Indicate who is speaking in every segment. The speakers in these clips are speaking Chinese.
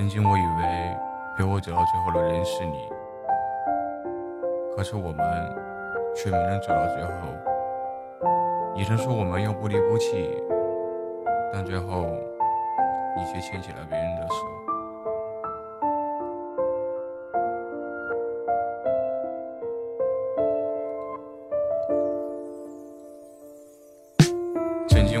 Speaker 1: 曾经我以为陪我走到最后的人是你，可是我们却没能走到最后。你曾说我们要不离不弃，但最后你却牵起了别人的手。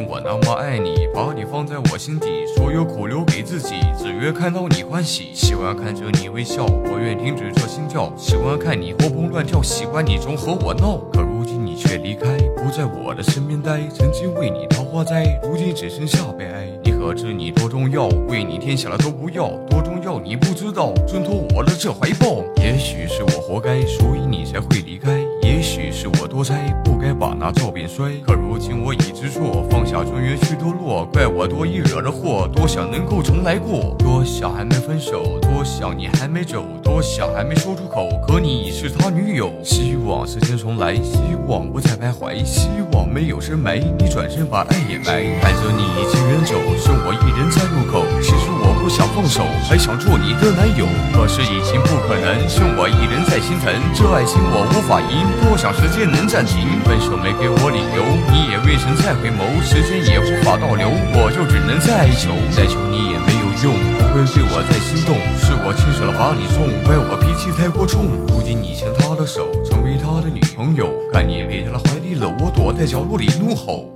Speaker 1: 我那么爱你，把你放在我心底，所有苦留给自己，只愿看到你欢喜。喜欢看着你微笑，我愿停止这心跳。喜欢看你活蹦乱跳，喜欢你总和我闹。可如今你却离开，不在我的身边待。曾经为你桃花栽，如今只剩下悲哀。你可知你多重要？为你天下的都不要，多重要你不知道。挣脱我的这怀抱，也许是我活该，所以你才会离开。也许是我多灾，不该把那照片摔。可情我已知错，放下尊严去堕落，怪我多疑惹的祸。多想能够重来过，多想还没分手，多想你还没走，多想还没说出口，可你已是他女友。希望时间重来，希望不再徘徊，希望没有深埋，你转身把爱掩埋。看着你已经远走，你的男友，可是已经不可能，剩我一人在心疼。这爱情我无法赢，多想时间能暂停。分手没给我理由，你也未曾再回眸，时间也无法倒流，我就只能再求，再求你也没有用，不会对我再心动，是我亲手把你送，怪我脾气太过冲。如今你牵他的手，成为他的女朋友，看你被他的怀里搂，我躲在角落里怒吼。